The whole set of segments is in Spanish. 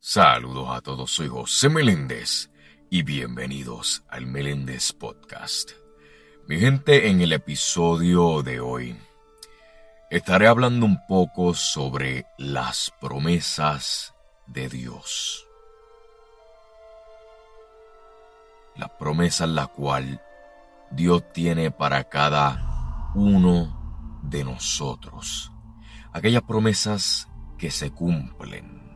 Saludos a todos, soy José Meléndez y bienvenidos al Meléndez Podcast. Mi gente, en el episodio de hoy estaré hablando un poco sobre las promesas de Dios. Las promesas la cual Dios tiene para cada uno de nosotros. Aquellas promesas que se cumplen.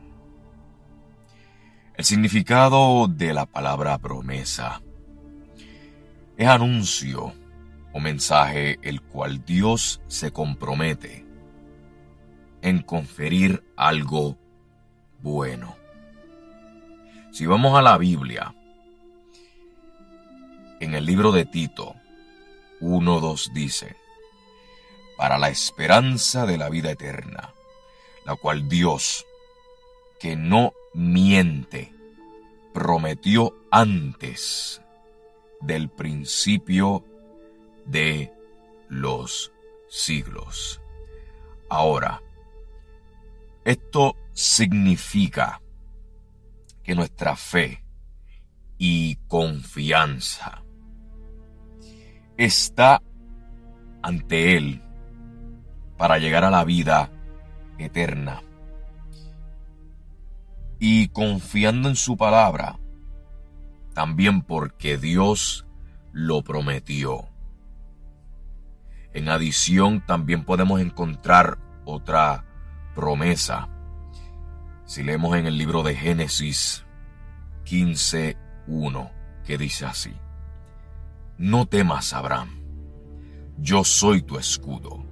El significado de la palabra promesa es anuncio o mensaje el cual Dios se compromete en conferir algo bueno. Si vamos a la Biblia, en el libro de Tito 1.2 dice, para la esperanza de la vida eterna, la cual Dios, que no miente, prometió antes del principio de los siglos. Ahora, esto significa que nuestra fe y confianza está ante Él para llegar a la vida eterna. Y confiando en su palabra, también porque Dios lo prometió. En adición, también podemos encontrar otra promesa. Si leemos en el libro de Génesis 15.1, que dice así, No temas, Abraham, yo soy tu escudo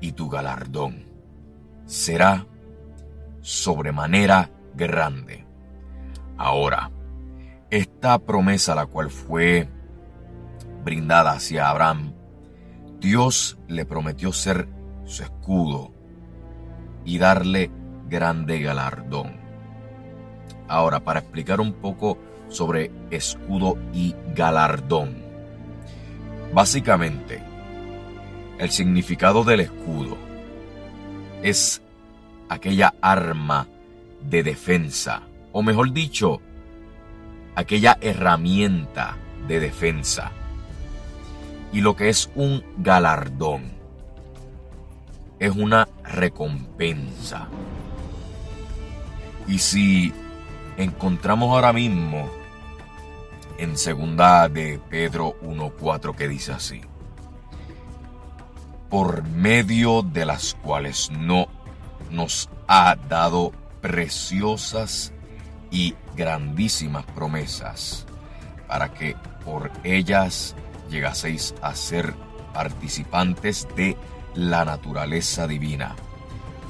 y tu galardón será sobremanera grande. Ahora, esta promesa la cual fue brindada hacia Abraham, Dios le prometió ser su escudo y darle grande galardón. Ahora, para explicar un poco sobre escudo y galardón. Básicamente, el significado del escudo es aquella arma de defensa, o mejor dicho, aquella herramienta de defensa. Y lo que es un galardón es una recompensa. Y si encontramos ahora mismo en segunda de Pedro 1.4 que dice así, por medio de las cuales no nos ha dado preciosas y grandísimas promesas, para que por ellas llegaseis a ser participantes de la naturaleza divina,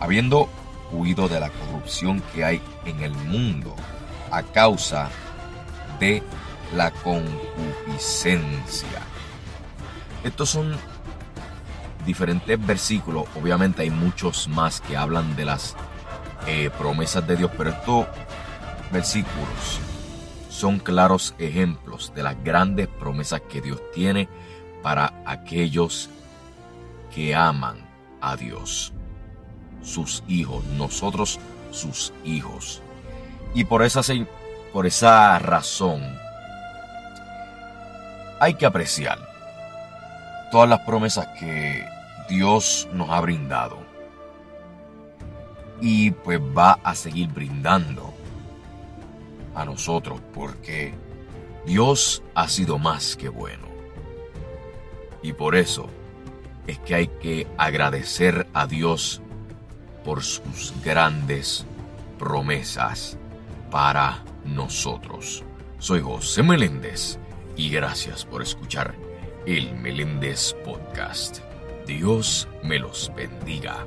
habiendo huido de la corrupción que hay en el mundo a causa de la concupiscencia. Estos son diferentes versículos, obviamente hay muchos más que hablan de las eh, promesas de Dios, pero estos versículos son claros ejemplos de las grandes promesas que Dios tiene para aquellos que aman a Dios, sus hijos, nosotros sus hijos. Y por esa, por esa razón hay que apreciar todas las promesas que Dios nos ha brindado. Y pues va a seguir brindando a nosotros porque Dios ha sido más que bueno. Y por eso es que hay que agradecer a Dios por sus grandes promesas para nosotros. Soy José Meléndez y gracias por escuchar el Meléndez Podcast. Dios me los bendiga.